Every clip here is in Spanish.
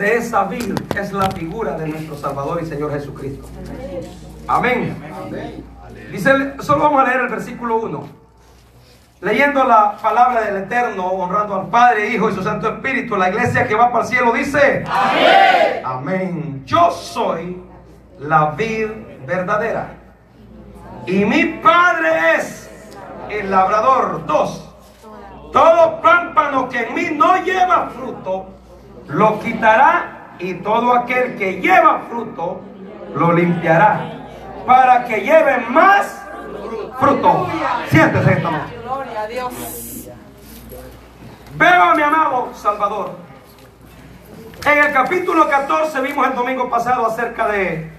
de esa vid es la figura de nuestro Salvador y Señor Jesucristo. Amén. Dice, solo vamos a leer el versículo 1. Leyendo la palabra del Eterno, honrando al Padre, Hijo y su Santo Espíritu, la iglesia que va para el cielo dice, Amén. Amén. Yo soy la vid verdadera. Y mi Padre es el labrador. Dos. Todo pámpano que en mí no lleva fruto, lo quitará y todo aquel que lleva fruto, lo limpiará para que lleve más fruto. Siéntese esta noche. Gloria a Dios. Veo a mi amado Salvador. En el capítulo 14 vimos el domingo pasado acerca de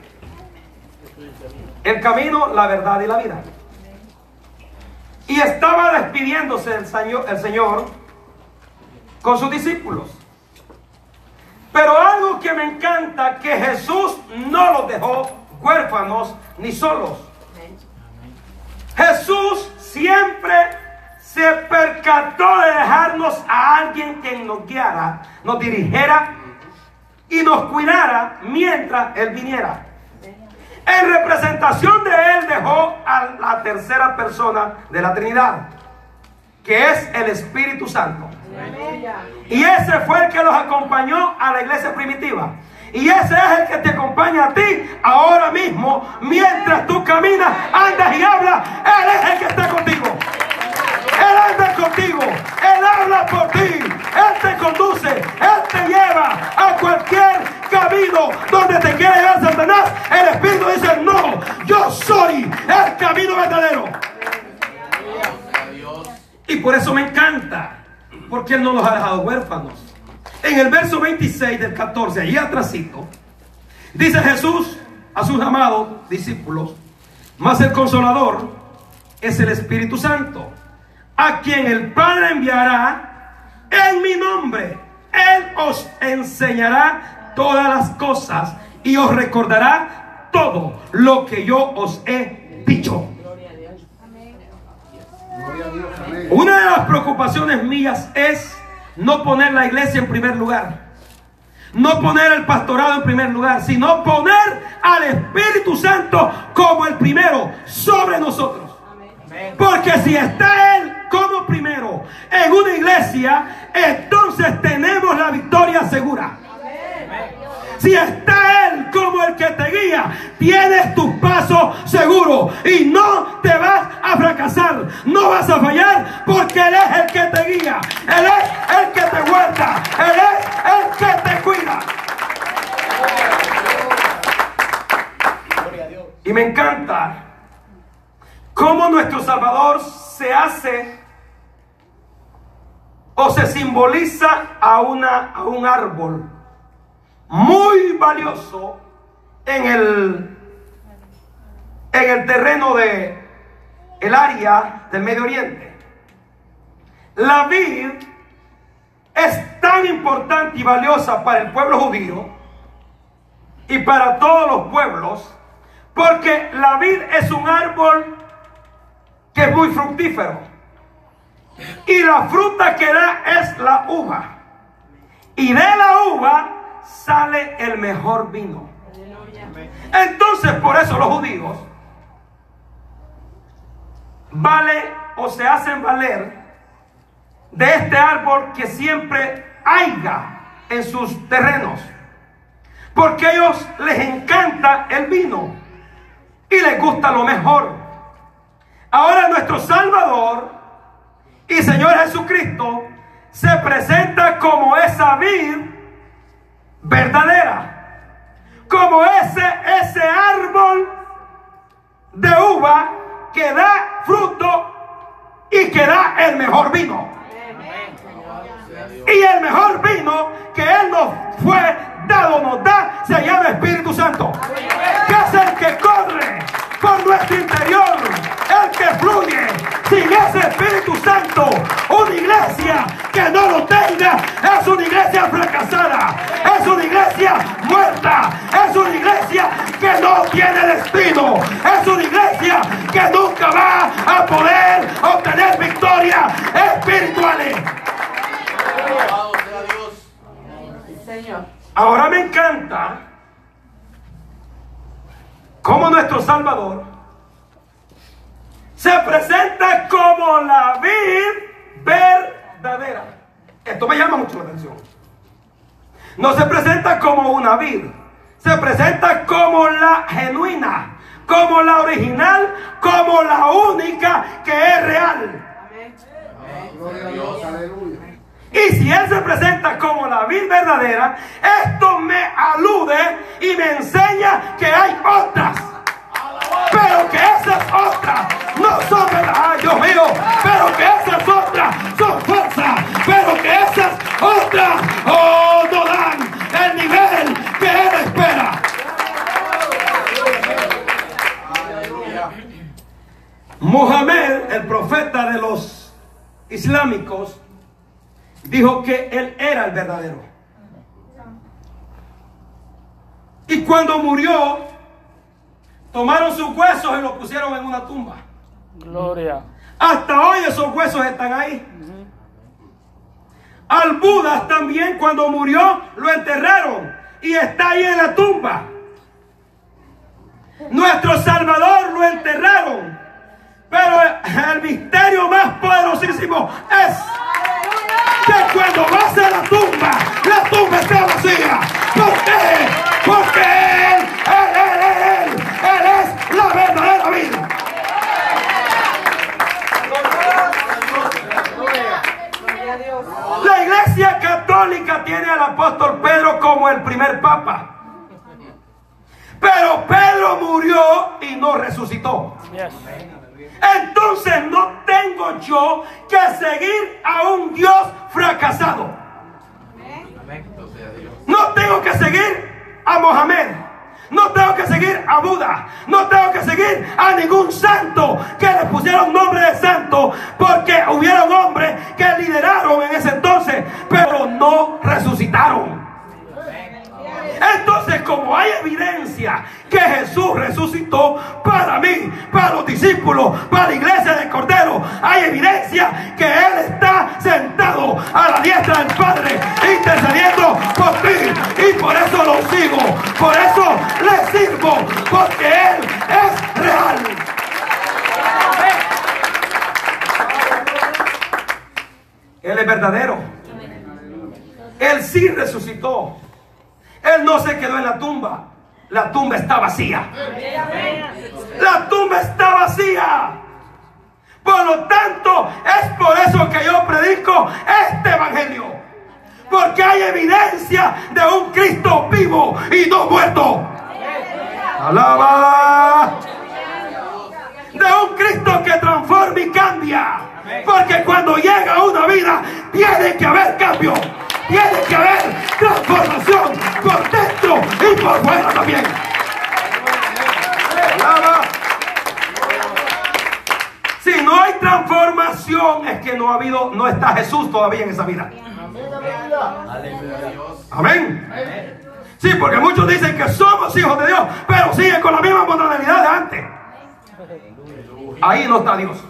el camino, la verdad y la vida. Y estaba despidiéndose el Señor, el Señor con sus discípulos. Pero algo que me encanta, que Jesús no los dejó huérfanos ni solos. Jesús siempre se percató de dejarnos a alguien que nos guiara, nos dirigiera y nos cuidara mientras Él viniera. En representación de Él dejó a la tercera persona de la Trinidad, que es el Espíritu Santo. Y ese fue el que los acompañó a la iglesia primitiva. Y ese es el que te acompaña a ti ahora mismo, mientras tú caminas, andas y hablas. Él es el que está contigo. Él anda contigo. Él habla no los ha dejado huérfanos. En el verso 26 del 14, allí atrásito, dice Jesús a sus amados discípulos, mas el consolador es el Espíritu Santo, a quien el Padre enviará en mi nombre. Él os enseñará todas las cosas y os recordará todo lo que yo os he dicho. Una de las preocupaciones mías es no poner la iglesia en primer lugar. No poner el pastorado en primer lugar, sino poner al Espíritu Santo como el primero sobre nosotros. Porque si está Él como primero en una iglesia, entonces tenemos la victoria segura. Si está Él como el que te guía, tienes tus pasos seguros y no te vas a fracasar, no vas a fallar porque Él es el que te guía, Él es el que te guarda, Él es el que te cuida. Y me encanta cómo nuestro Salvador se hace o se simboliza a, una, a un árbol muy valioso en el, en el terreno de el área del Medio Oriente. La vid es tan importante y valiosa para el pueblo judío y para todos los pueblos porque la vid es un árbol que es muy fructífero y la fruta que da es la uva y de la uva sale el mejor vino. Entonces, por eso los judíos vale o se hacen valer de este árbol que siempre haya en sus terrenos. Porque a ellos les encanta el vino y les gusta lo mejor. Ahora nuestro Salvador y Señor Jesucristo se presenta como esa vid verdadera. Como ese, ese árbol de uva que da fruto y que da el mejor vino. Y el mejor vino que Él nos fue dado, nos da, se llama Espíritu Santo. Que es el que corre por nuestro interior, que fluye. Sin ese Espíritu Santo, una iglesia que no lo tenga es una iglesia fracasada, es una iglesia muerta, es una iglesia que no tiene destino, es una iglesia que nunca va a poder obtener victorias espirituales. Ahora me encanta cómo nuestro Salvador se presenta como la vid verdadera. Esto me llama mucho la atención. No se presenta como una vid, se presenta como la genuina, como la original, como la única que es real. Y si Él se presenta como la vid verdadera, esto me alude y me enseña que hay otras. Pero que esas otras no son verdad, Dios mío, pero que esas otras son falsas, pero que esas otras oh, no dan el nivel que Él espera. Mohamed, el profeta de los islámicos, dijo que él era el verdadero. Y cuando murió, tomaron sus huesos y los pusieron en una tumba. Gloria. Hasta hoy esos huesos están ahí. Al Buda también cuando murió lo enterraron y está ahí en la tumba. Nuestro Salvador lo enterraron. Pero el misterio más poderosísimo es que cuando vas a la tumba, la tumba está vacía. ¿Por qué? Porque Él, iglesia católica tiene al apóstol Pedro como el primer papa. Pero Pedro murió y no resucitó. Entonces no tengo yo que seguir a un Dios fracasado. No tengo que seguir a Mohamed. No tengo que seguir a Buda. No tengo que seguir a ningún santo que le pusieron nombre de santo. Porque hubieron hombres que lideraron en ese entonces, pero no resucitaron. Entonces, como hay evidencia que Jesús resucitó para mí, para los discípulos, para la iglesia del Cordero, hay evidencia que Él está sentado a la diestra del Padre, intercediendo por ti. Y por eso lo sigo, por eso le sirvo, porque Él es real. Él es verdadero. Él sí resucitó. Él no se quedó en la tumba. La tumba está vacía. La tumba está vacía. Por lo tanto, es por eso que yo predico este evangelio. Porque hay evidencia de un Cristo vivo y no muerto. Alaba. De un Cristo que transforma y cambia. Porque cuando llega una vida, tiene que haber cambio. Tiene que haber transformación por dentro y por fuera también. Si no hay transformación, es que no ha habido, no está Jesús todavía en esa vida. Amén. Sí, porque muchos dicen que somos hijos de Dios, pero siguen con la misma modalidad de antes. Ahí no está Dios.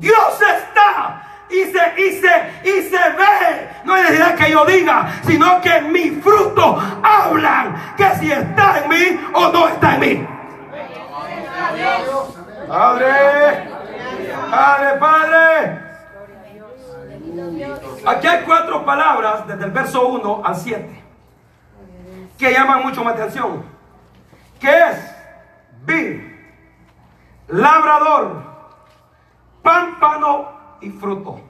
Dios está y se, y se, y se ve. No hay necesidad que yo diga, sino que mis frutos hablan que si está en mí o no está en mí. Padre, Padre, Padre. Aquí hay cuatro palabras desde el verso 1 al 7 que llaman mucho mi atención. Que es vid, labrador, pámpano y fruto.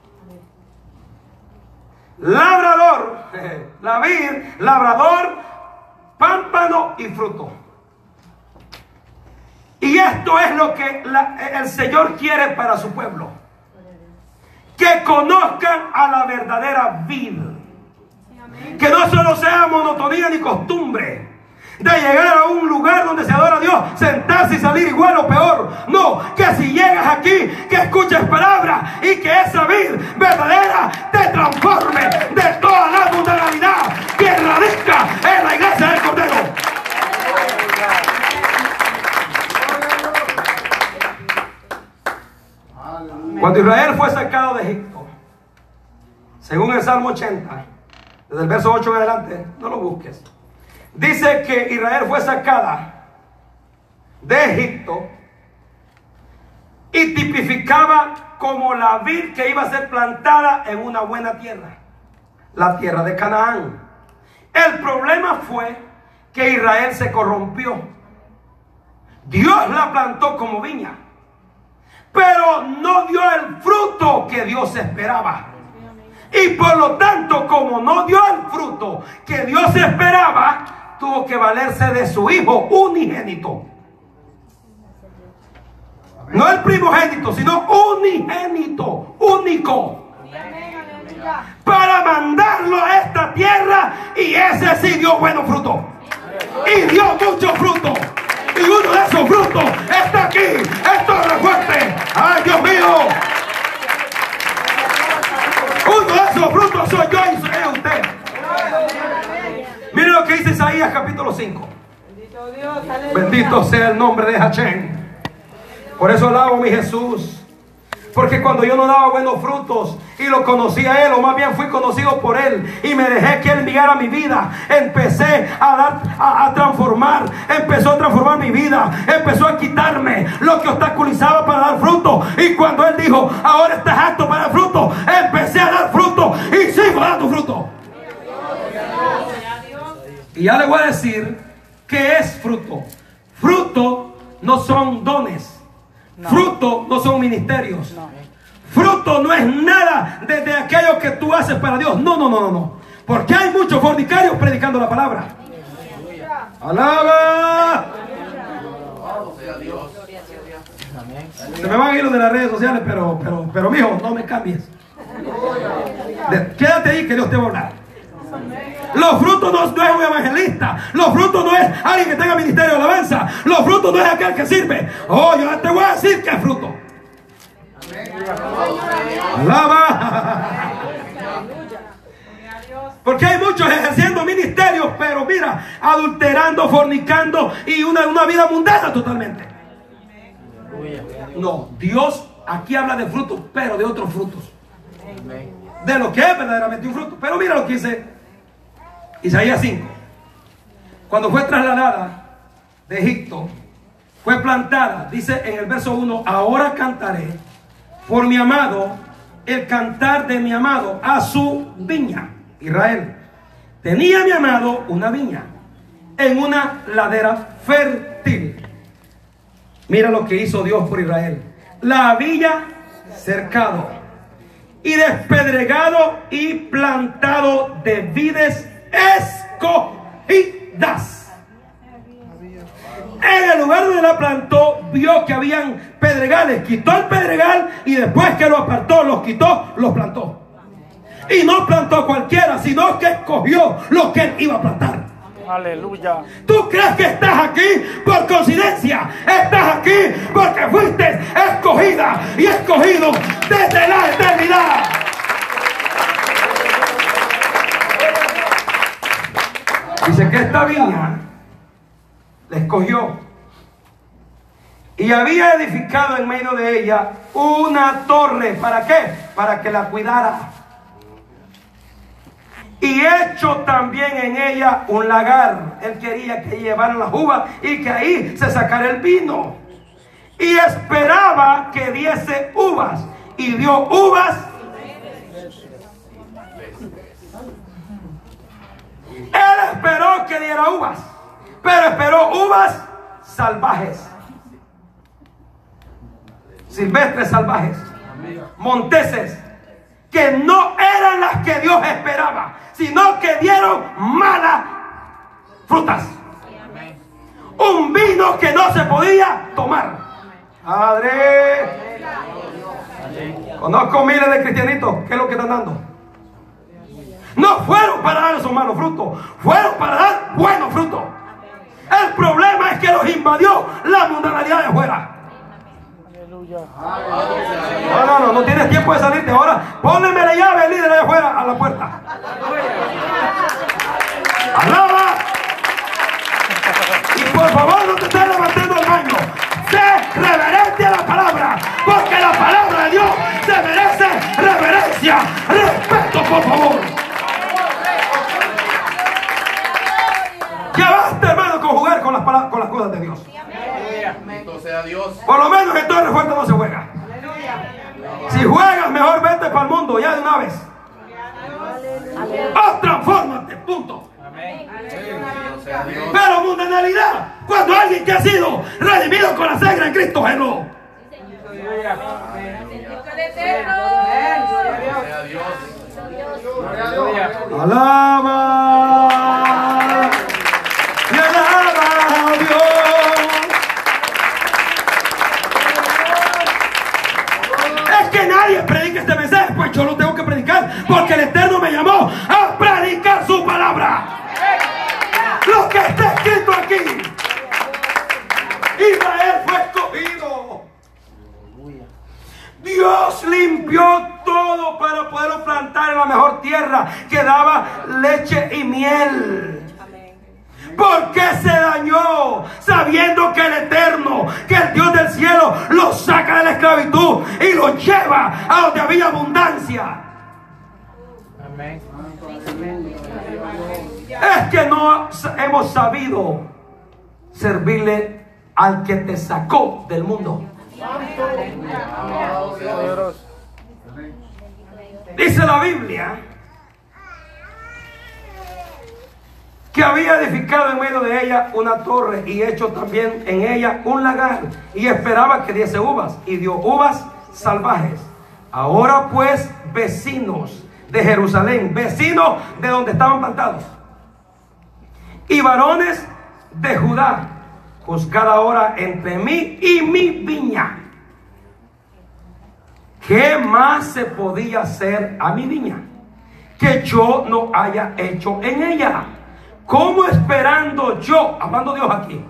Labrador, la vid, labrador, pámpano y fruto. Y esto es lo que la- el Señor quiere para su pueblo. Que conozcan a la verdadera vida. Que no solo sea monotonía ni costumbre de llegar a un lugar donde se adora a Dios, sentarse y salir igual o peor. No, que si llegas aquí, que escuches palabras y que esa vida verdadera te transforme de toda la mundanalidad que radica en la iglesia del Cordero. Cuando Israel fue sacado de Egipto, según el Salmo 80, desde el verso 8 en adelante, no lo busques. Dice que Israel fue sacada de Egipto y tipificaba como la vid que iba a ser plantada en una buena tierra, la tierra de Canaán. El problema fue que Israel se corrompió. Dios la plantó como viña, pero no dio el fruto que Dios esperaba. Y por lo tanto, como no dio el fruto que Dios esperaba, tuvo que valerse de su hijo unigénito. No el primogénito, sino unigénito, único. Para mandarlo a esta tierra y ese sí dio buenos frutos. Y dio mucho fruto. Y uno de esos frutos está aquí. Esto es fuerte. Ay, Dios mío. Uno de esos frutos soy yo y soy usted. Lo que dice Isaías capítulo 5. Bendito sea el nombre de Hachén. Por eso alabo mi Jesús. Porque cuando yo no daba buenos frutos y lo conocía a Él, o más bien fui conocido por Él, y me dejé que Él enviara mi vida, empecé a, dar, a, transformar, empezó a transformar mi vida, empezó a quitarme lo que obstaculizaba para dar fruto. Y cuando Él dijo, ahora estás apto para dar fruto, empecé a dar fruto y sigo dando fruto. Y ya le voy a decir qué es fruto. Fruto no son dones. Fruto no son ministerios. Fruto no es nada de, aquello que tú haces para Dios. No, no, no, no. Porque hay muchos fornicarios predicando la palabra. Alaba. Se me van a ir los de las redes sociales, pero, pero, pero, mijo, no me cambies. Quédate ahí que Dios te va a hablar. Los frutos no, es un evangelista. Los frutos no es alguien que tenga ministerio de alabanza. Los frutos no es aquel que sirve. Oh, yo te voy a decir que es fruto. Alaba. Porque hay muchos ejerciendo ministerios, pero mira, adulterando, fornicando y una, una vida mundana totalmente. No, Dios aquí habla de frutos, pero de otros frutos. De lo que es verdaderamente un fruto. Pero mira lo que dice Isaías 5. Cuando fue trasladada de Egipto, fue plantada, dice en el verso 1, ahora cantaré por mi amado el cantar de mi amado a su viña, Israel. Tenía mi amado una viña en una ladera fértil. Mira lo que hizo Dios por Israel. La villa cercado y despedregado y plantado de vides escogidas. En el lugar donde la plantó, vio que habían pedregales. Quitó el pedregal y después que lo apartó, los quitó, los plantó. Y no plantó cualquiera, sino que escogió lo que él iba a plantar. Aleluya. ¿Tú crees que estás aquí por coincidencia? Estás aquí porque fuiste escogida y escogido desde la eternidad. Dice que esta viña la escogió y había edificado en medio de ella una torre. ¿Para qué? Para que la cuidara. Y hecho también en ella un lagar. Él quería que llevaran las uvas y que ahí se sacara el vino. Y esperaba que diese uvas. Y dio uvas Él esperó que diera uvas, pero esperó uvas salvajes, silvestres salvajes, monteses, que no eran las que Dios esperaba, sino que dieron malas frutas. Un vino que no se podía tomar. Padre, conozco miles de cristianitos, ¿qué es lo que están dando? No fueron para dar esos malos frutos, fueron para dar buenos frutos. El problema es que los invadió la mundanalidad de afuera. No, no, no, no tienes tiempo de salirte ahora. Póneme la llave, líder de afuera, a la puerta. Alaba. Y por favor, no te estés levantando el baño. Sé reverente a la palabra, porque la palabra de Dios se merece reverencia, respeto, por favor. Ya basta, hermano, con jugar con las, pala- con las cosas de Dios. Bendito sea Dios. Por lo menos en Torre Fuerte no se juega. Si juegas, mejor vete para el mundo ya de una vez. O transfórmate, punto. Pero mundanalidad, cuando alguien que ha sido redimido con la sangre de Cristo Jesús. Alaba. Yo lo tengo que predicar porque el Eterno me llamó a predicar su palabra. Lo que está escrito aquí. Israel fue escogido. Dios limpió todo para poderlo plantar en la mejor tierra que daba leche y miel. ¿Por qué se dañó? Sabiendo que el Eterno, que el Dios del cielo, lo saca de la esclavitud y lo lleva a donde había abundancia. Es que no hemos sabido servirle al que te sacó del mundo. Dice la Biblia que había edificado en medio de ella una torre y hecho también en ella un lagar y esperaba que diese uvas y dio uvas salvajes. Ahora pues vecinos de Jerusalén, vecinos de donde estaban plantados y varones de Judá, juzgad ahora entre mí y mi viña. ¿Qué más se podía hacer a mi viña que yo no haya hecho en ella? ¿Cómo esperando yo, hablando Dios aquí,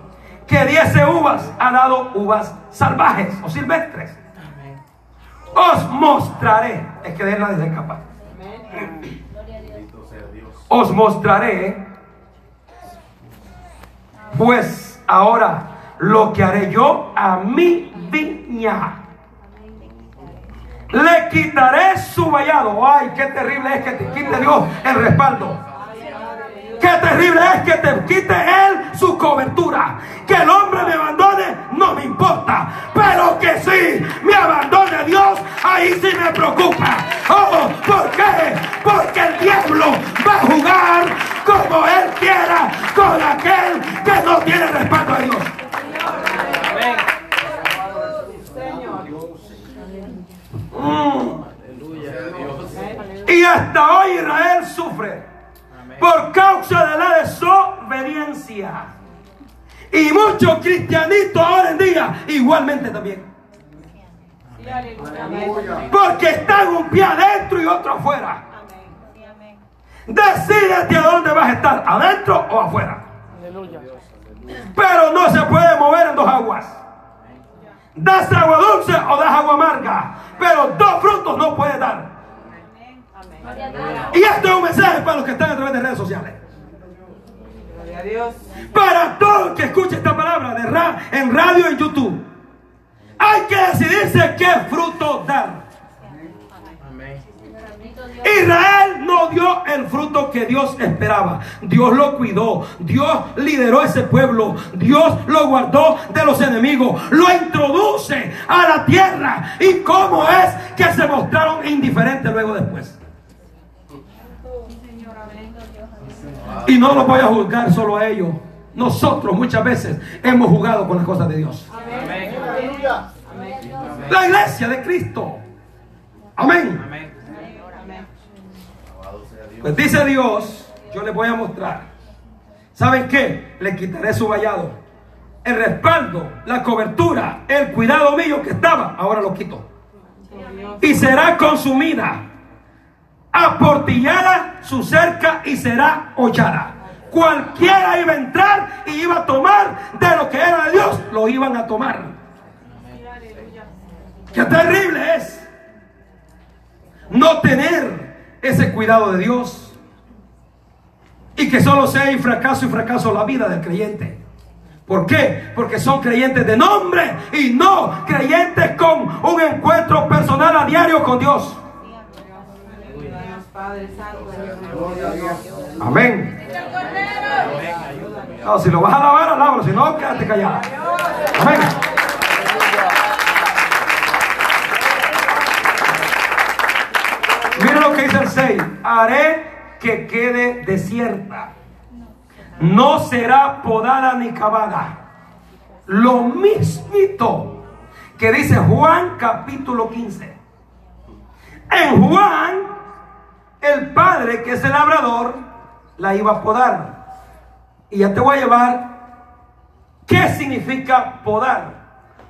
que diese uvas, ha dado uvas salvajes o silvestres? Os mostraré, es que de nadie se escapa. Bendito sea Dios. Os mostraré, pues ahora lo que haré yo a mi viña. Le quitaré su vallado. Ay, qué terrible es que te quite Dios el respaldo. Qué terrible es que te quite Él su cobertura. Que el hombre me abandone, no me importa. Pero que sí me abandone Dios, ahí sí me preocupa. Oh, ¿por qué? Porque el diablo va a jugar como Él quiera con aquel que no tiene respaldo a Dios. Mm. Y hasta hoy Israel sufre por causa de la desobediencia. Y muchos cristianitos ahora en día igualmente también. Porque están un pie adentro y otro afuera. Decídete a dónde vas a estar, adentro o afuera. Pero no se puede mover en dos aguas. Das agua dulce o das agua amarga. Pero dos frutos no puedes dar. Y este es un mensaje para los que están a través de redes sociales. Para todo el que escuche esta palabra en radio y en YouTube. Hay que decidirse qué fruto dar. Israel no dio el fruto que Dios esperaba. Dios lo cuidó. Dios lideró ese pueblo. Dios lo guardó de los enemigos. Lo introduce a la tierra. ¿Y cómo es que se mostraron indiferentes luego después? Y no los voy a juzgar solo a ellos. Nosotros muchas veces hemos jugado con las cosas de Dios. Aleluya. La iglesia de Cristo. Amén. Pues dice Dios, yo les voy a mostrar. ¿Saben qué? Le quitaré su vallado. El respaldo, la cobertura, el cuidado mío que estaba, ahora lo quito. Y será consumida, aportillada su cerca y será hollada. Cualquiera iba a entrar y iba a tomar de lo que era de Dios, lo iban a tomar. Qué terrible es no tener ese cuidado de Dios y que solo sea y fracaso y fracaso la vida del creyente. ¿Por qué? Porque son creyentes de nombre y no creyentes con un encuentro personal a diario con Dios. Gloria a Dios. Amén. No, si lo vas a alabar, alábalo. Si no, quédate callado. Amén. Mira lo que dice el 6. Haré que quede desierta. No será podada ni cavada. Lo mismito que dice Juan capítulo 15. En Juan, el padre que es el labrador, la iba a podar. Y ya te voy a llevar qué significa podar.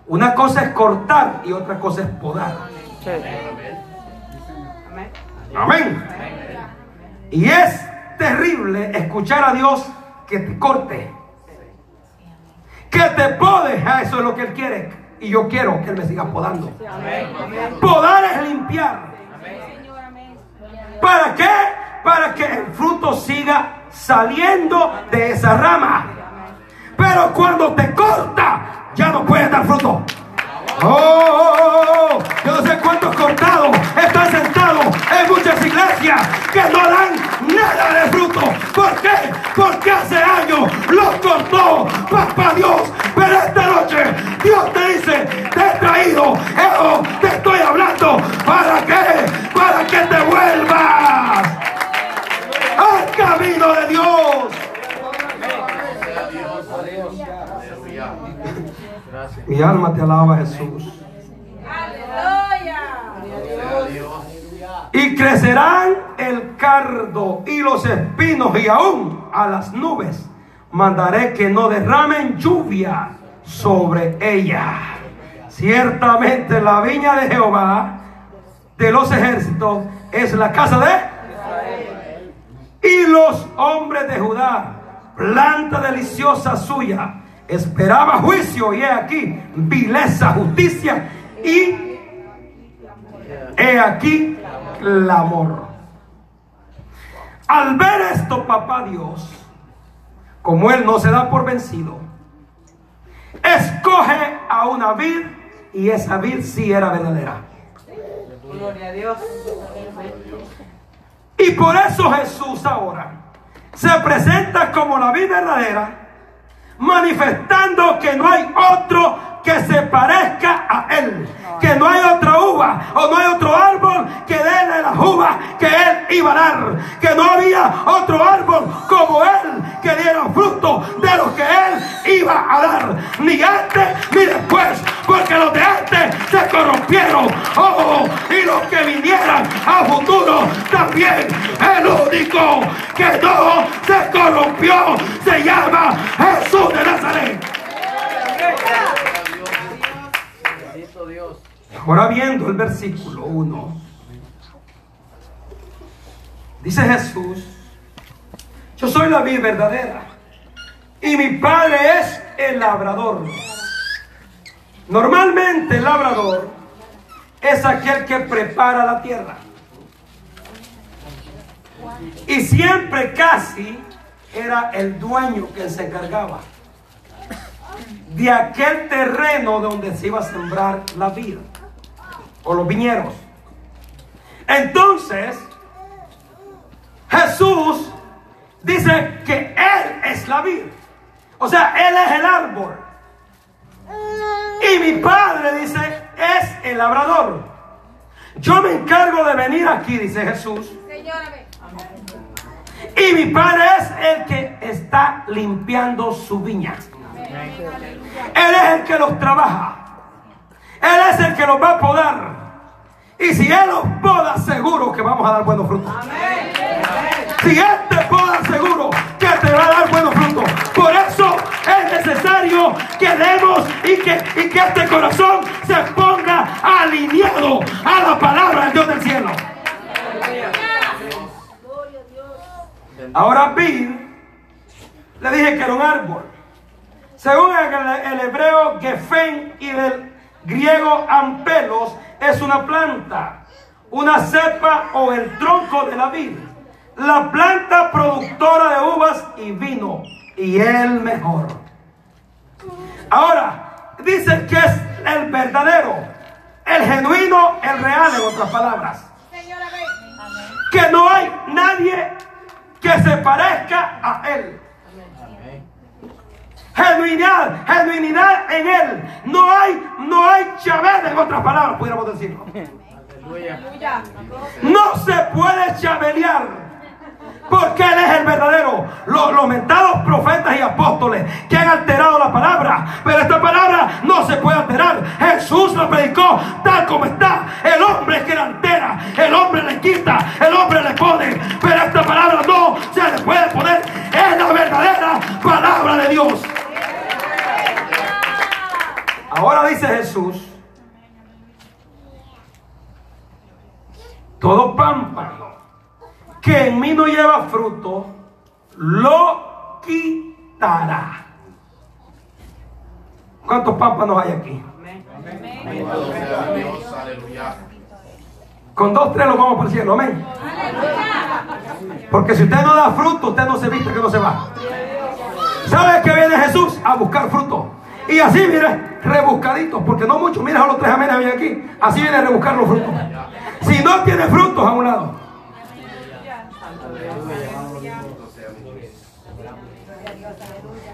Una cosa es cortar y otra cosa es podar. Amén. Y es terrible escuchar a Dios que te corte. Que te podes. A eso es lo que Él quiere. Y yo quiero que Él me siga podando. Podar es limpiar. ¿Para qué? Para que el fruto siga saliendo de esa rama. Pero cuando te corta, ya no puedes dar fruto. Oh, oh, oh, oh, yo no sé cuántos cortados están muchas iglesias que no dan nada de fruto. ¿Por qué? Porque hace años los cortó papá Dios. Pero esta noche Dios te dice, te he traído, Evo, te estoy hablando. ¿Para qué? Para que te vuelvas al camino de Dios. Mi alma te alaba Jesús. Y crecerán el cardo y los espinos y aún a las nubes mandaré que no derramen lluvia sobre ella. Ciertamente la viña de Jehová de los ejércitos es la casa de y los hombres de Judá, planta deliciosa suya, esperaba juicio y he aquí vileza, justicia y he aquí clamor. Al ver esto, papá Dios, como él no se da por vencido, escoge a una vid y esa vid sí era verdadera. Gloria a Dios. Y por eso Jesús ahora se presenta como la vida verdadera, manifestando que no hay otro que se parezca a Él. Que no hay otra uva o no hay otro árbol que dé las uvas que Él iba a dar. Que no había otro árbol como Él que diera fruto de lo que Él iba a dar. Ni antes ni después. Porque los de antes se corrompieron. Oh, y los que vinieran a futuro también. El único que no se corrompió se llama Jesús de Nazaret. Ahora viendo el versículo 1, dice Jesús, yo soy la vida verdadera y mi padre es el labrador. Normalmente el labrador es aquel que prepara la tierra. Y siempre casi era el dueño que se encargaba de aquel terreno donde se iba a sembrar la vida o los viñeros. Entonces, Jesús dice que Él es la vida. O sea, Él es el árbol. Y mi padre dice, es el labrador. Yo me encargo de venir aquí, dice Jesús. Y mi padre es el que está limpiando su viña. Él es el que los trabaja. Él es el que los va a podar. Y si Él los poda, seguro que vamos a dar buenos frutos. Si Él te poda, seguro que te va a dar buenos frutos. Por eso es necesario que demos y que, y que este corazón se ponga alineado a la palabra del Dios del cielo. Ahora vi, le dije que era un árbol. Según el, el hebreo Gefen y del griego ampelos, es una planta, una cepa o el tronco de la vid. La planta productora de uvas y vino, y el mejor. Ahora, dice que es el verdadero, el genuino, el real, en otras palabras. Que no hay nadie que se parezca a él. Genuinidad, genuinidad en Él. No hay, no hay chabela en otras palabras, pudiéramos decirlo. No se puede chabelear. Porque Él es el verdadero. Los, los mentados profetas y apóstoles que han alterado la palabra. Pero esta palabra no se puede alterar. Jesús la predicó tal como está. El hombre es que la altera. El hombre le quita. El hombre le pone. Pero dice Jesús. Todo pámpano que en mí no lleva fruto, lo quitará. ¿Cuántos pámpanos hay aquí? Con dos, tres lo vamos por el cielo, amén. Porque si usted no da fruto, usted no se viste que no se va. ¿Sabe que viene Jesús? A buscar fruto. Y así viene rebuscadito, porque no mucho, mira los tres amenes vienen aquí. Así viene a rebuscar los frutos. Si no tiene frutos a un lado.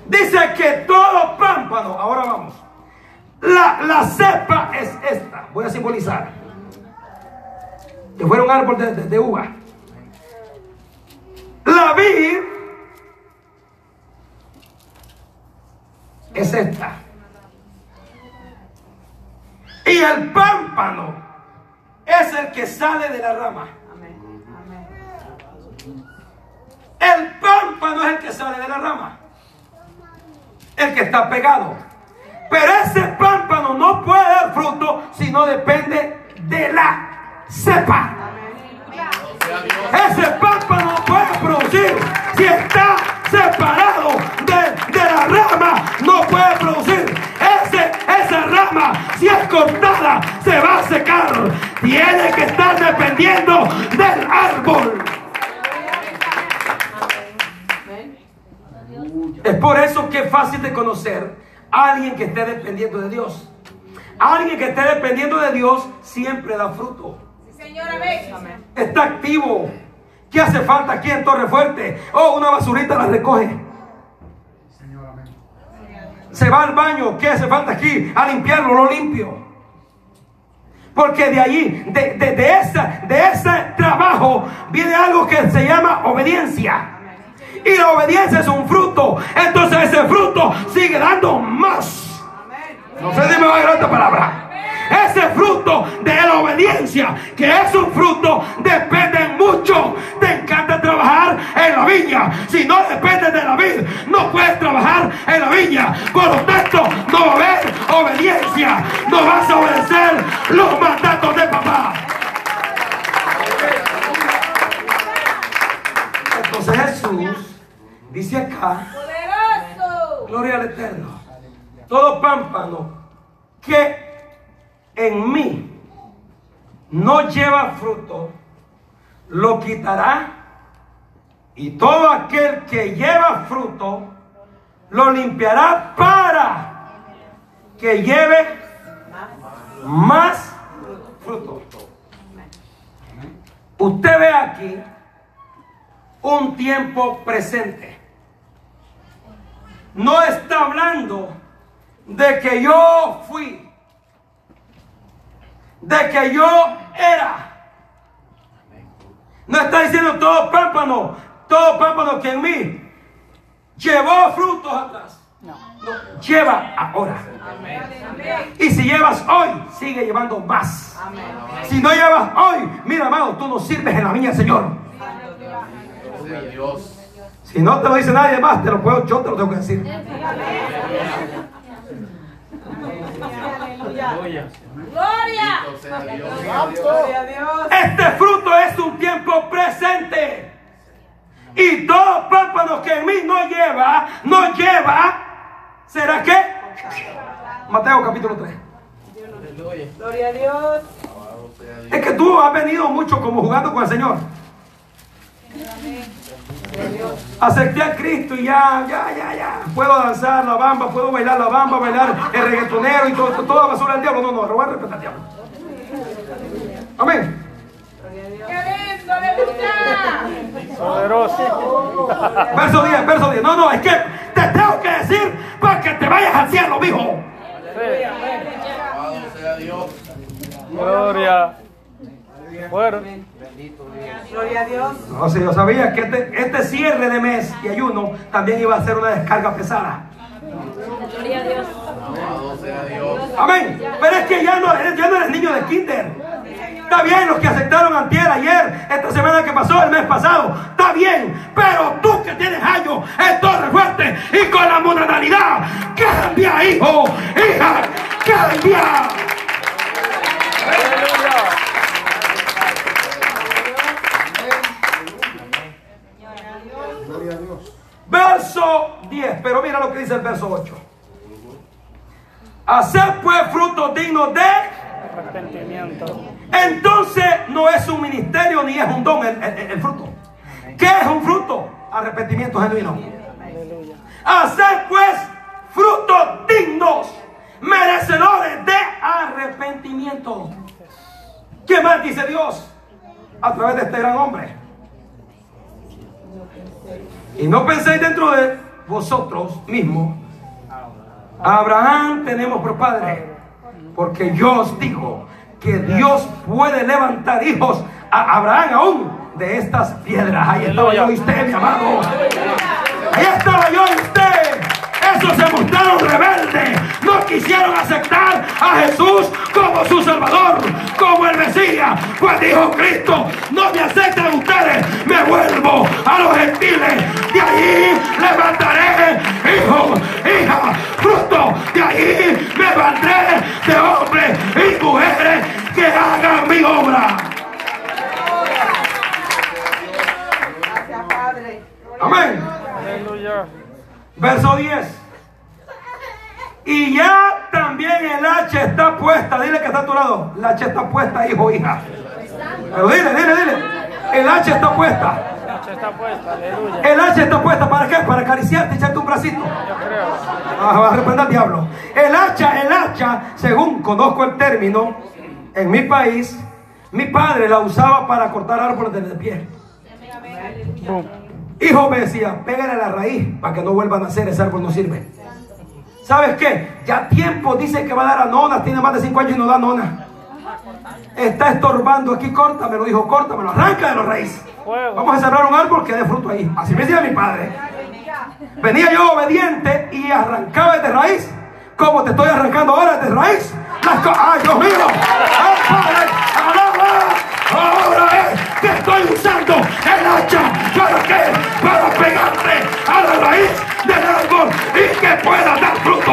Dice que todo pámpano, ahora vamos. La, la cepa es esta. Voy a simbolizar. Que fuera un árbol de, de- de uva. La vid es esta. Y el pámpano es el que sale de la rama. El pámpano es el que sale de la rama. El que está pegado. Pero ese pámpano no puede dar fruto si no depende de la cepa. Ese pámpano no puede producir si está separado de, puede producir. Ese, esa rama, si es cortada, se va a secar. Tiene que estar dependiendo del árbol. Es por eso que es fácil de conocer a alguien que esté dependiendo de Dios. Alguien que esté dependiendo de Dios siempre da fruto está activo. ¿Qué hace falta aquí en Torre Fuerte? Oh, una basurita la recoge. Se va al baño. ¿Qué hace falta aquí? A limpiarlo, lo limpio. Porque de allí, de, de, de esa, de ese trabajo, viene algo que se llama obediencia. Y la obediencia es un fruto. Entonces ese fruto sigue dando más. No sé si me va a agarrar esta palabra. Ese fruto de la obediencia, que es un fruto, depende mucho. Te encanta trabajar en la viña. Si no dependes de la vid, no puedes trabajar en la viña. Por lo tanto, no va a haber obediencia. No vas a obedecer los mandatos de papá. Entonces Jesús dice acá. Gloria al Eterno. Todo pámpano que en mí no lleva fruto, lo quitará. Y todo aquel que lleva fruto, lo limpiará para que lleve más fruto. Usted ve aquí un tiempo presente no está hablando de que yo fui, de que yo era. No está diciendo todo pámpano, todo pámpano que en mí llevó frutos atrás. No, lleva ahora. Y si llevas hoy, sigue llevando más. Si no llevas hoy, mira, amado, tú no sirves en la viña, Señor. Dios. Si no te lo dice nadie más, te lo puedo, yo te lo tengo que decir. Aleluya. Gloria. Bendito sea Dios. Gloria a Dios. Este fruto es un tiempo presente. Y todo pámpano que en mí no lleva, no lleva, ¿será qué? Mateo capítulo 3. Aleluya. Gloria a Dios. Es que tú has venido mucho como jugando con el Señor. Acepté a Cristo y ya, ya, ya, ya. Puedo danzar la bamba, puedo bailar la bamba, bailar el reggaetonero y todo, toda basura del diablo. No, no, robar respeto al diablo. Amén. ¡Qué lindo! ¡Aleluya! Poderoso. Verso 10, verso 10. No, no, es que te tengo que decir para que te vayas al cielo, mijo. Sí. Sea Dios. Gloria. Bueno, Gloria a Dios. No, si yo sabía que este, este cierre de mes y ayuno también iba a ser una descarga pesada. Alabado sea Dios. Amén. Pero es que ya no, eres- ya no eres niño de kinder. Está bien los que aceptaron antier, ayer, esta semana que pasó, el mes pasado. Está bien. Pero tú que tienes años en Torre Fuerte y con la modernidad, cambia, hijo, hija, cambia. Hacer pues frutos dignos de arrepentimiento. Entonces no es un ministerio ni es un don el, el- el fruto. ¿Qué es un fruto? Arrepentimiento genuino. Hacer pues frutos dignos, merecedores de arrepentimiento. ¿Qué más dice Dios? A través de este gran hombre. Y no penséis dentro de vosotros mismos. Abraham tenemos por padre. Porque yo os digo que Dios puede levantar hijos a Abraham aún de estas piedras. Ahí estaba yo y usted, mi amado. Ahí estaba yo y usted. Esos se mostraron rebeldes. No quisieron aceptar a Jesús como su Salvador, como el Mesías. Pues dijo Cristo, no me aceptan ustedes, me vuelvo a los gentiles. De ahí levantaré hijos, hijas, fruto. De ahí me valdré de hombres y mujeres que hagan mi obra. Gracias, Padre. Amén. Aleluya. Verso 10. Y ya también el hacha está puesta. Dile que está a tu lado. El hacha está puesta, hijo, hija. Pero dile, dile, dile. El hacha está puesta. La hacha está puesta. El hacha está puesta. ¿Para qué? Para acariciarte, echarte un bracito. Yo creo. Ah, va a reprender al diablo. El hacha, el hacha, según conozco el término, en mi país, mi padre la usaba para cortar árboles de pie. Hijo me decía, pégale a la raíz para que no vuelvan a nacer, ese árbol no sirve. ¿Sabes qué? Ya tiempo dice que va a dar a nona, tiene más de 5 años y no da nona. Está estorbando aquí, córtamelo, dijo, córtamelo, arranca de raíces. Fuego. Vamos a sembrar un árbol que dé fruto ahí. Así me decía mi padre. Venía yo obediente y arrancaba de raíz. Como te estoy arrancando ahora de raíz. Las ¡Ay, Dios mío! ¡Ay, Padre! ¡Alaba! Ahora es que estoy usando el hacha. ¿Para qué? Para pegarte a la raíz del árbol y que pueda dar fruto.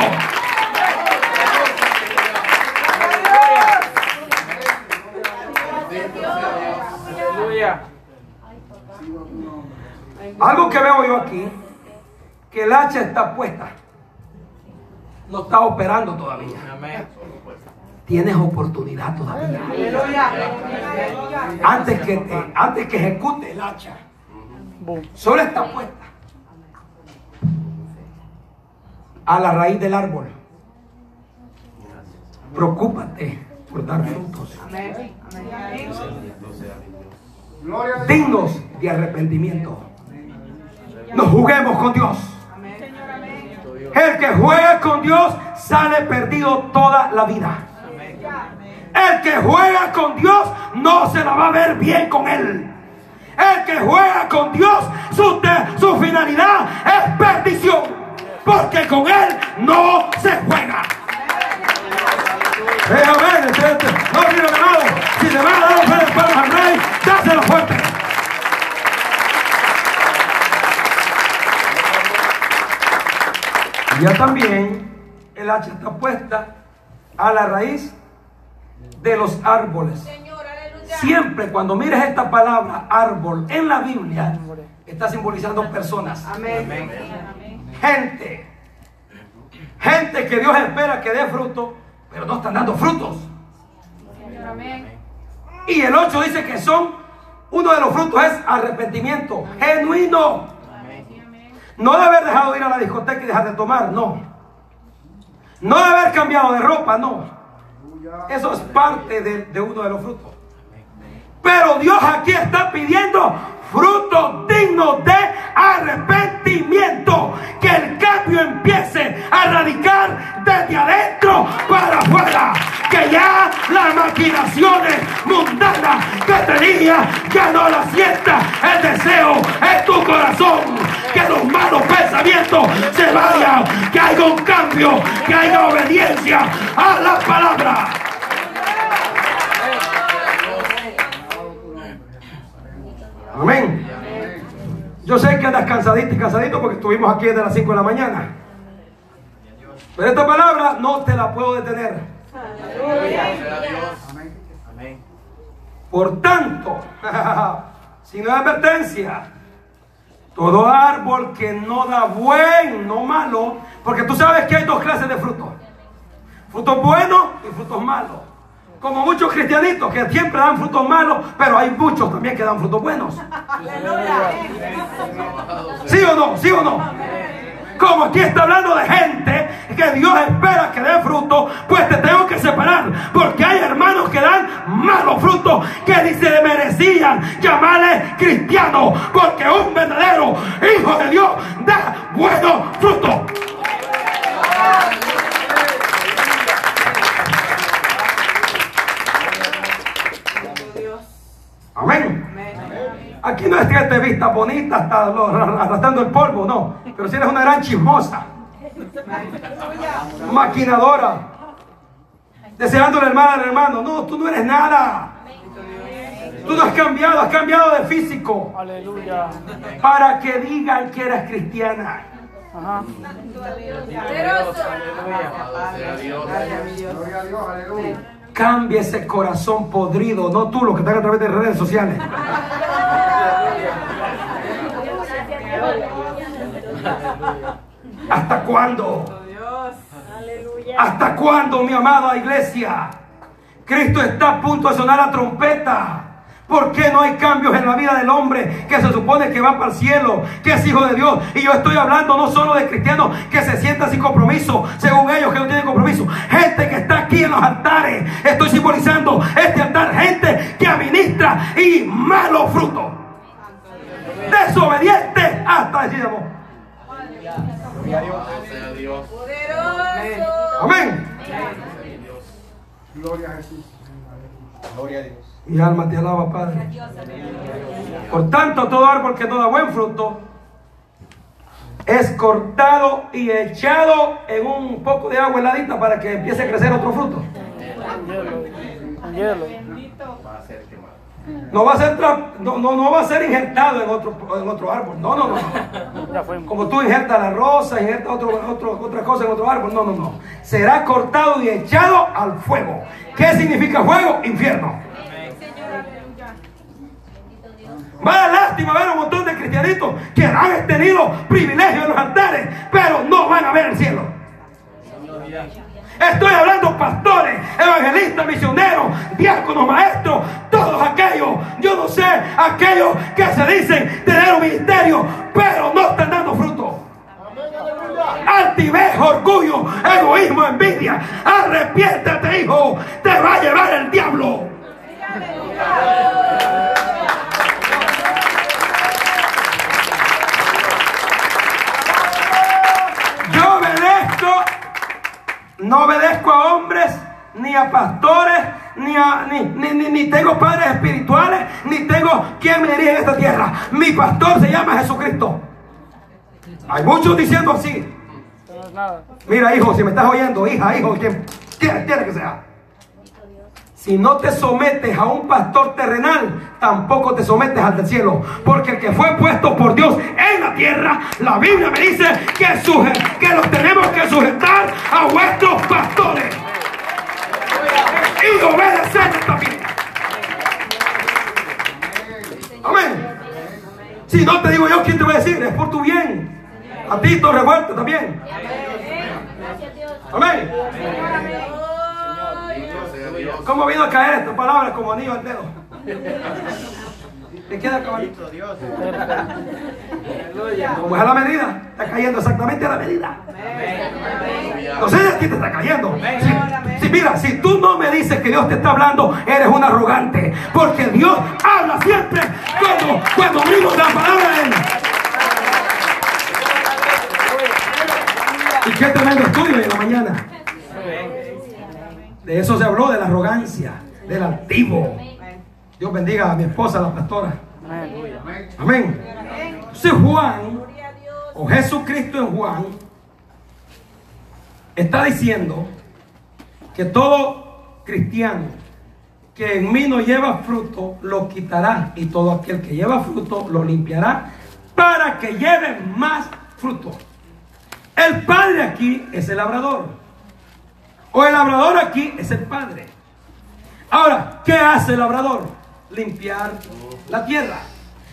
Algo que veo yo aquí, que el hacha está puesta. No está operando todavía. Tienes oportunidad todavía. Antes que, te- antes que ejecute el hacha. Solo está puesta a la raíz del árbol. Preocúpate por dar frutos dignos de arrepentimiento. No juguemos con Dios. El que juega con Dios sale perdido toda la vida. El que juega con Dios no se la va a ver bien con él. El que juega con Dios, su, finalidad es perdición. Porque con él no se juega. Eh, amén. No, mira, hermano. Si le van a dar ofrendas palmas al rey, dáselo fuerte. Y ya también el hacha está puesta a la raíz de los árboles. Siempre cuando mires esta palabra árbol en la Biblia, está simbolizando personas, Amén. gente. Gente que Dios espera que dé fruto, pero no están dando frutos. Señor, amén. Y el 8 dice que son, uno de los frutos es arrepentimiento genuino. No de haber dejado de ir a la discoteca y dejar de tomar, no. No de haber cambiado de ropa, no. Eso es parte de, uno de los frutos. Pero Dios aquí está pidiendo frutos dignos de arrepentimiento. Que el cambio empiece a radicar desde adentro para afuera. Que ya las maquinaciones mundanas que tenía ya no las sienta el deseo en tu corazón. Que los malos pensamientos se vayan. Que haya un cambio. Que haya obediencia a la palabra. Amén. Yo sé que andas cansadito y cansadito porque estuvimos aquí desde las 5 de la mañana. Pero esta palabra no te la puedo detener. Amén. Por tanto, si no hay advertencia, todo árbol que no da buen, no malo, porque tú sabes que hay dos clases de frutos. Frutos buenos y frutos malos. Como muchos cristianitos que siempre dan frutos malos, pero hay muchos también que dan frutos buenos. ¿Sí o no? ¿Sí o no? Como aquí está hablando de gente que Dios espera que dé fruto, pues te tengo que separar. Porque hay hermanos que dan malos frutos que ni se merecían llamarle cristianos. Porque un verdadero hijo de Dios da buenos frutos. Aquí no es que te vistas bonita hasta lo- arrastrando el polvo, no. Pero si eres una gran chismosa, maquinadora, deseándole el mal al hermano. No, tú no eres nada. Tú no has cambiado, has cambiado de físico Aleluya. para que digan que eres cristiana. Ajá. Poderoso. Alabado sea Cambia ese corazón podrido, no tú, los que están a través de redes sociales. ¿Hasta cuándo? ¿Hasta cuándo, mi amada iglesia? Cristo está a punto de sonar la trompeta. ¿Por qué no hay cambios en la vida del hombre que se supone que va para el cielo, que es hijo de Dios? Y yo estoy hablando no solo de cristianos que se sientan sin compromiso, según ellos que no tienen compromiso. Gente que está aquí en los altares. Estoy simbolizando este altar. Gente que administra y malo fruto. Desobediente hasta decir amor. Amén. Gloria a Jesús. Gloria a Dios. Mi alma te alaba, Padre. Por tanto, todo árbol que no da buen fruto es cortado y echado en un poco de agua heladita para que empiece a crecer otro fruto. No va a ser, no, no, no va a ser injertado en otro, en otro árbol. No, no, no. Como tú injertas la rosa, injertas otro, otro- otra cosa en otro árbol. No, no, no. Será cortado y echado al fuego. ¿Qué significa fuego? Infierno. Vaya lástima ver un montón de cristianitos que han tenido privilegios en los altares, pero no van a ver el cielo. Estoy hablando pastores, evangelistas, misioneros, diáconos, maestros, todos aquellos, yo no sé, aquellos que se dicen tener un ministerio, pero no están dando fruto. Altivez, orgullo, egoísmo, envidia. Arrepiéntete, hijo, te va a llevar el diablo. No obedezco a hombres, ni a pastores, ni, a, ni, ni, ni- tengo padres espirituales, ni tengo quien me dirige en esta tierra. Mi pastor se llama Jesucristo. Hay muchos diciendo así. Mira, hijo, si me estás oyendo, hija, hijo, quien quiera que sea. Si no te sometes a un pastor terrenal, tampoco te sometes al del cielo. Porque el que fue puesto por Dios en la tierra, la Biblia me dice que, suje- los tenemos que sujetar a vuestros pastores. Y obedecer también. Amén. Si no te digo yo, ¿quién te va a decir? Es por tu bien. A ti, todo revuelto también. Amén. Dios. ¿Cómo vino a caer esta palabra como anillo al dedo? ¿Te queda caballito? Como es a la medida, está cayendo exactamente a la medida. De ti te está cayendo. Si, Si mira, si tú no me dices que Dios te está hablando, eres un arrogante. Porque Dios habla siempre cuando, cuando abrimos la palabra de Él. Y qué tremendo estudio en la mañana. De eso se habló, de la arrogancia, del altivo. Dios bendiga a mi esposa, la pastora. Amén. Entonces Juan, o Jesucristo en Juan, está diciendo que todo cristiano que en mí no lleva fruto, lo quitará. Y todo aquel que lleva fruto, lo limpiará para que lleve más fruto. El padre aquí es el labrador. O el labrador aquí es el padre. Ahora, ¿qué hace el labrador? Limpiar la tierra,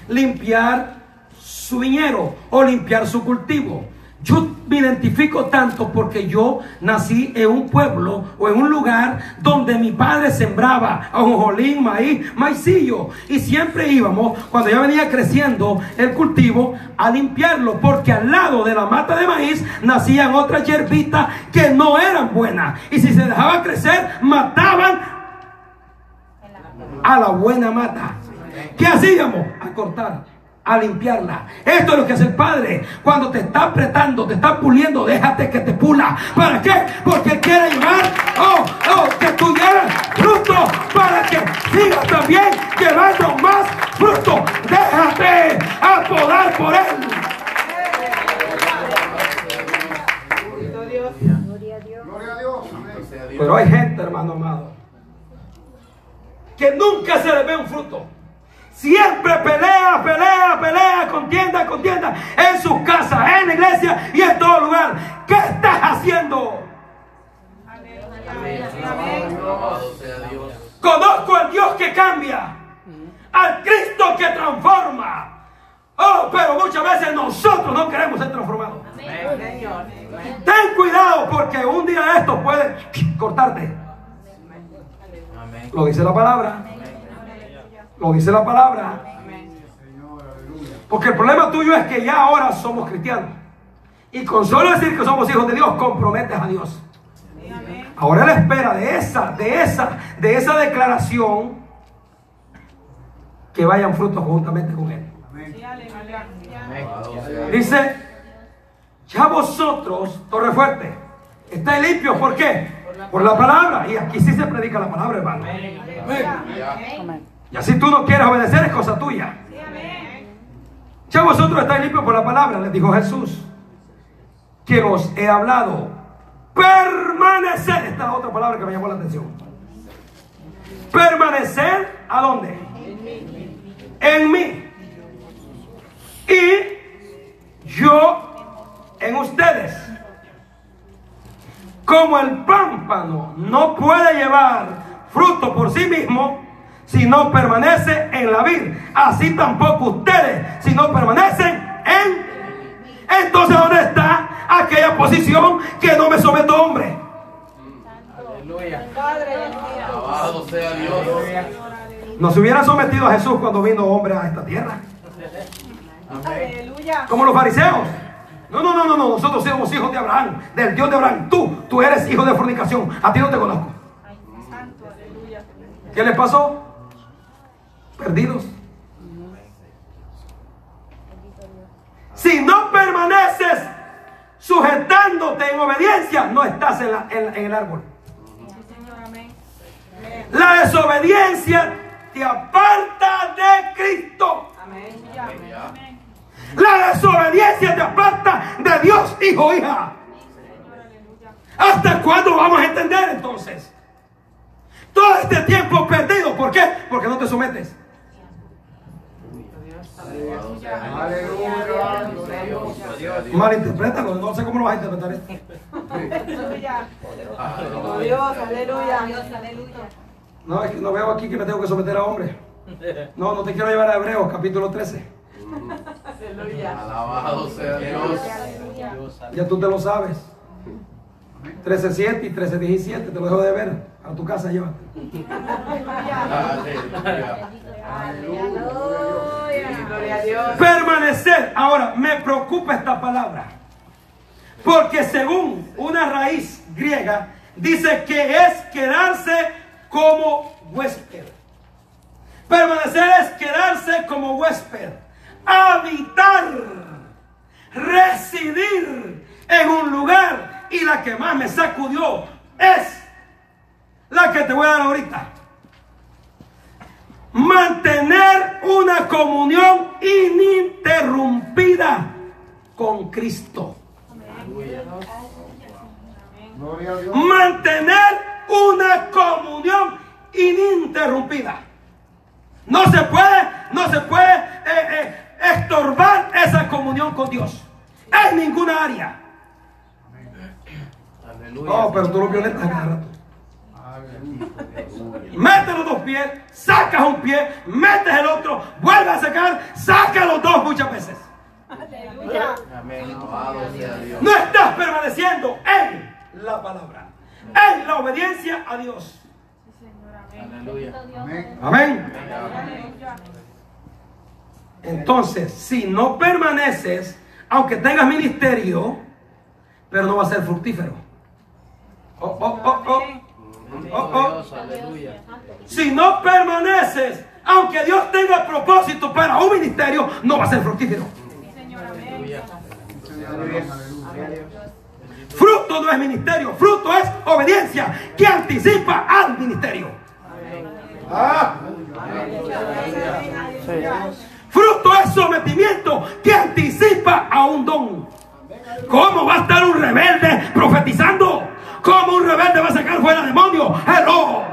limpiar su viñero o limpiar su cultivo. Yo me identifico tanto porque yo nací en un pueblo o en un lugar donde mi padre sembraba ajonjolín, maíz, maicillo. Y siempre íbamos, cuando ya venía creciendo el cultivo, a limpiarlo. Porque al lado de la mata de maíz nacían otras hierbitas que no eran buenas. Y si se dejaba crecer, mataban a la buena mata. ¿Qué hacíamos? A cortar, a limpiarla. Esto es lo que hace el Padre. Cuando te está apretando, te está puliendo, déjate que te pula. ¿Para qué? Porque quiere llevar, oh, oh, que tú lleves fruto para que sigas también llevando más fruto. Déjate apodar por Él. Pero hay gente, hermano amado, que nunca se le ve un fruto. Siempre pelea, pelea, pelea, contienda, contienda en sus casas, en la iglesia y en todo lugar. ¿Qué estás haciendo? Sea Dios. Conozco al Dios que cambia, al Cristo que transforma. Oh, pero muchas veces nosotros no queremos ser transformados. Ten cuidado porque un día esto puede cortarte. Amén. Lo dice la palabra. Lo dice la palabra. Porque el problema tuyo es que ya ahora somos cristianos. Y con solo decir que somos hijos de Dios, comprometes a Dios. Ahora él espera de esa, de esa, de esa declaración que vayan frutos juntamente con él. Dice, ya vosotros, torre fuerte, estáis limpios. ¿Por qué? Por la palabra. Y aquí sí se predica la palabra, hermano. Amén. Y así tú no quieres obedecer, es cosa tuya. Ya vosotros estáis limpios por la palabra, les dijo Jesús, que os he hablado. Permanecer, esta es la otra palabra que me llamó la atención. Permanecer, ¿a dónde? En mí. Y yo en ustedes. Como el pámpano no puede llevar fruto por sí mismo si no permanece en la vid, así tampoco ustedes si no permanecen en entonces ¿dónde está aquella posición que no me someto a hombre? Alabado sea Dios. No se hubiera sometido a Jesús cuando vino hombre a esta tierra. Aleluya. Como los fariseos. No, no, no, no, no. Nosotros somos hijos de Abraham, del Dios de Abraham. Tú, tú eres hijo de fornicación. A ti no te conozco. Santo, aleluya. ¿Qué les pasó? Perdidos. Si no permaneces sujetándote en obediencia, no estás en, el árbol. La desobediencia te aparta de Cristo. La desobediencia te aparta de Dios, hijo, hija. ¿Hasta cuándo vamos a entender entonces? Todo este tiempo perdido. ¿Por qué? Porque no te sometes. Aleluya. Malinterprétalo. No sé cómo lo vas a interpretar esto. Aleluya. Dios, aleluya. Dios, aleluya. No, es que no veo aquí que me tengo que someter a hombre. No, no te quiero llevar a Hebreos capítulo 13. Aleluya. Alabado sea Dios. Ya tú te lo sabes. 13.7 y 13.17. Te lo dejo de ver. A tu casa llévate. Aleluya. Gloria a Dios. Permanecer. Ahora, me preocupa esta palabra. Porque según una raíz griega, dice que es quedarse como huésped. Permanecer es quedarse como huésped. Habitar, residir en un lugar. Y la que más me sacudió es la que te voy a dar ahorita. Mantener una comunión ininterrumpida con Cristo. Gloria a Dios. Mantener una comunión ininterrumpida. No se puede, no se puede eh, eh, estorbar esa comunión con Dios. En ninguna área. Aleluya. Oh, pero tú lo violentas cada rato. Metes los dos pies, sacas un pie, metes el otro, vuelves a sacar, saca los dos muchas veces. No estás permaneciendo en la palabra, en la obediencia a Dios. Aleluya. Amén. Amén. Entonces, si no permaneces, aunque tengas ministerio, pero no va a ser fructífero. Oh, oh, oh, oh. Oh. Si no permaneces, aunque Dios tenga propósito para un ministerio, no va a ser fructífero. Fruto no es ministerio, fruto es obediencia que anticipa al ministerio. Ah. Fruto es sometimiento que anticipa a un don. ¿Cómo va a estar un rebelde profetizando? ¿Cómo un rebelde va a sacar fuera demonios? ¡Hello!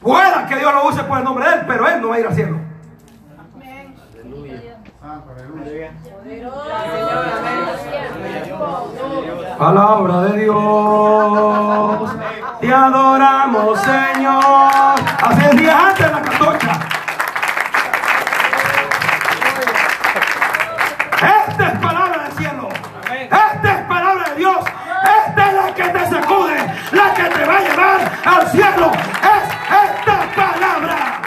Pueda que Dios lo use por el nombre de él, pero él no va a ir al cielo. Palabra de Dios. Te adoramos, Señor. Hace días antes la catocha. Al cielo. Es esta palabra.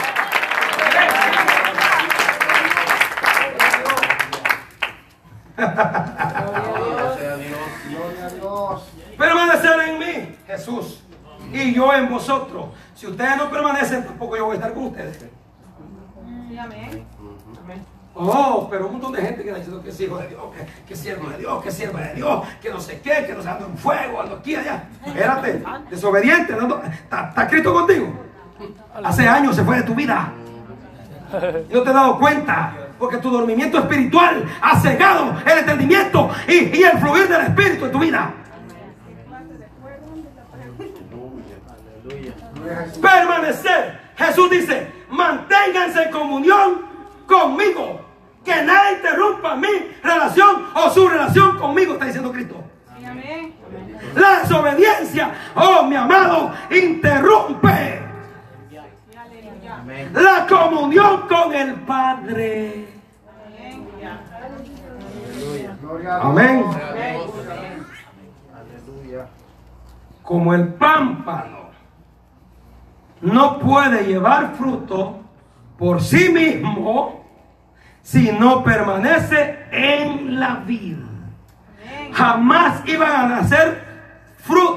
Permanecer en mí, Jesús, y yo en vosotros. Si ustedes no permanecen, tampoco yo voy a estar con ustedes. Oh, pero un montón de gente que está diciendo que es hijo de Dios, que, que es siervo de Dios, que es sierva de Dios, que no sé qué, que no se anda en fuego, ando aquí allá. Espérate, desobediente, ¿está, Cristo contigo? Hace años se fue de tu vida. Y no te has dado cuenta, porque tu dormimiento espiritual ha cegado el entendimiento y, y el fluir del Espíritu en tu vida. Permanecer. Jesús dice, manténganse en comunión conmigo. Que nada interrumpa mi relación o su relación conmigo, está diciendo Cristo. La desobediencia, oh mi amado, interrumpe la comunión con el Padre. Amén. Como el pámpano no puede llevar fruto por sí mismo si no permanece en la vid. Jamás iban a nacer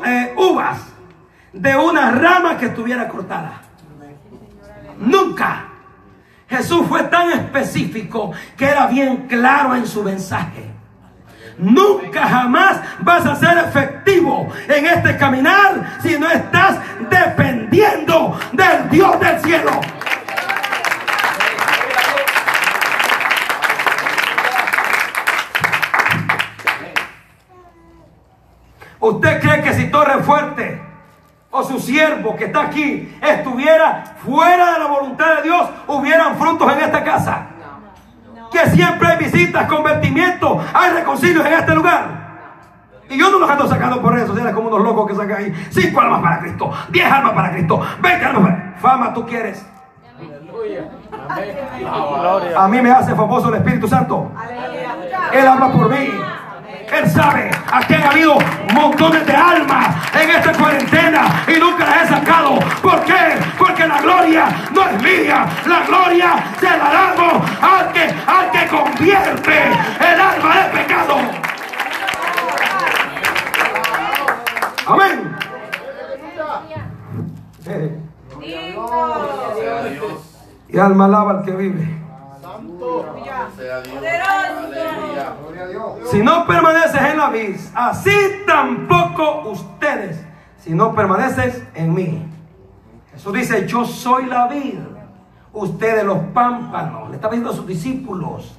eh, uvas de una rama que estuviera cortada. Nunca. Jesús fue tan específico que era bien claro en su mensaje. Nunca jamás vas a ser efectivo en este caminar si no estás dependiendo del Dios del cielo. ¿Usted cree que si Torre Fuerte o su siervo que está aquí estuviera fuera de la voluntad de Dios, hubieran frutos en esta casa? Que siempre hay visitas, convertimientos, hay reconcilios en este lugar. Y yo no los ando sacando por redes sociales como unos locos que sacan ahí cinco almas para Cristo, diez almas para Cristo, veinte almas para Fama tú quieres. Aleluya. Amén. Gloria. A mí me hace famoso el Espíritu Santo. Él habla por mí. Él sabe, Aquí ha habido montones de almas en esta cuarentena y nunca las he sacado. ¿Por qué? Porque la gloria no es mía. La gloria se la damos al que, al que convierte el alma de pecado. Amén. Y alma alaba al que vive. Si no permaneces en la vid, así tampoco ustedes, si no permaneces en mí. Jesús dice, yo soy la vid, ustedes los pámpanos. Le está diciendo a sus discípulos,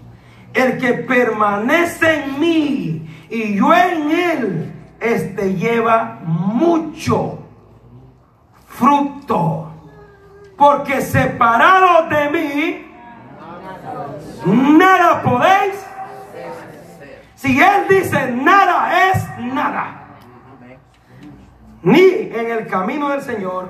el que permanece en mí y yo en él, este lleva mucho fruto. Porque separados de mí, nada podéis si Él dice nada es nada. Ni en el camino del Señor,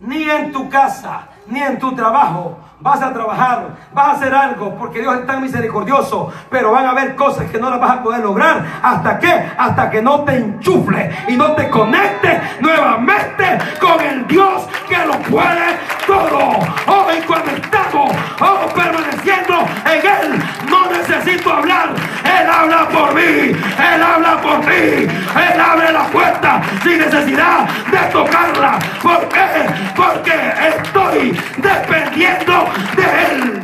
ni en tu casa, ni en tu trabajo. Vas a trabajar, vas a hacer algo, porque Dios es tan misericordioso, pero van a haber cosas que no las vas a poder lograr. ¿Hasta qué? Hasta que no te enchufles y no te conectes nuevamente con el Dios que lo puede todo. Hoy cuando estamos oh, permaneciendo en Él, no necesito hablar. Él habla por mí, Él habla por ti, Él abre la puerta sin necesidad de tocarla. ¿Por qué? Porque estoy dependiendo de Él.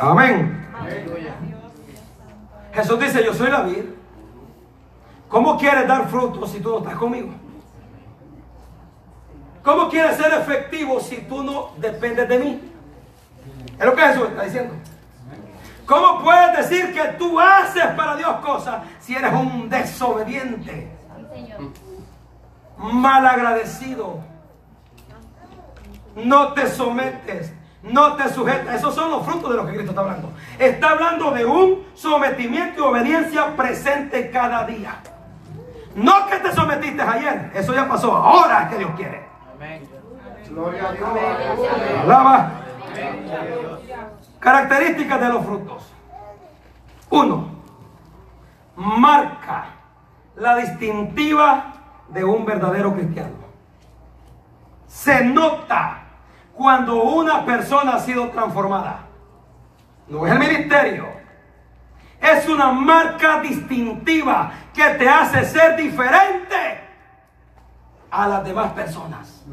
Amén. Jesús dice, yo soy la vid. ¿Cómo quieres dar fruto si tú no estás conmigo? ¿Cómo quieres ser efectivo si tú no dependes de mí? Es lo que Jesús está diciendo. ¿Cómo puedes decir que tú haces para Dios cosas si eres un desobediente, malagradecido? No te sometes, no te sujetas. Esos son los frutos de los que Cristo está hablando. Está hablando de un sometimiento y obediencia presente cada día. No que te sometiste ayer, eso ya pasó. Ahora es que Dios quiere. Gloria a Dios. Alaba. Características de los frutos. Uno, marca la distintiva de un verdadero cristiano. Se nota cuando una persona ha sido transformada. No es el ministerio. Es una marca distintiva que te hace ser diferente a las demás personas.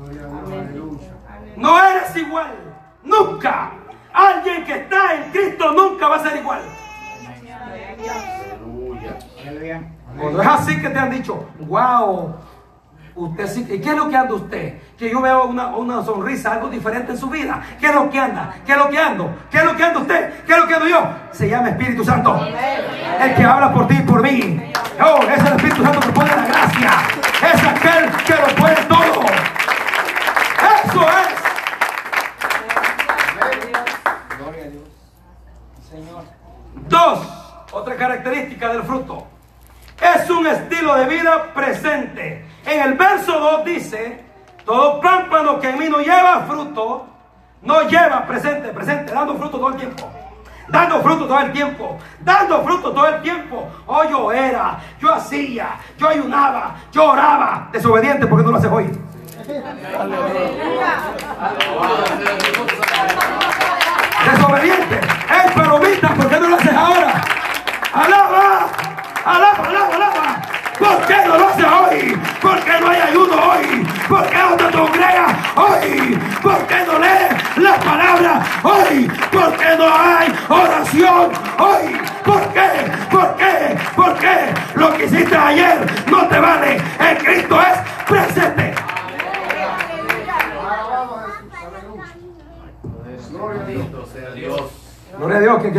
No eres igual. Nunca. Alguien que está en Cristo nunca va a ser igual. Cuando es así que te han dicho, wow, usted sí. ¿Y qué es lo que anda usted? Que yo veo una, una sonrisa, algo diferente en su vida. ¿Qué es lo que anda? ¿Qué es lo que ando? ¿Qué es lo que anda usted? ¿Qué es lo que ando yo? Se llama Espíritu Santo. El que habla por ti y por mí. Oh, es el Espíritu Santo que pone la gracia. Es aquel que lo puede todo. Eso es. Dos, otra característica del fruto. Es un estilo de vida presente. En el verso 2 dice, todo pámpano que en mí no lleva fruto, no lleva presente, presente, dando fruto todo el tiempo. Dando fruto todo el tiempo, dando fruto todo el tiempo. Oh, yo era, yo hacía, yo ayunaba, yo oraba. Desobediente porque no lo haces hoy. Desobediente. Es palomita, ¿por qué no lo haces ahora? Alaba, alaba, alaba, alaba. ¿Por qué no lo haces hoy? ¿Por qué no hay ayuno hoy? ¿Por qué no te congregas hoy? ¿Por qué no lees las palabras hoy? ¿Por qué no hay oración hoy? ¿Por qué? ¿Por qué? ¿Por qué? Lo que hiciste ayer no te vale. En Cristo es presente. Alabamos a Dios. Gloria a Dios. que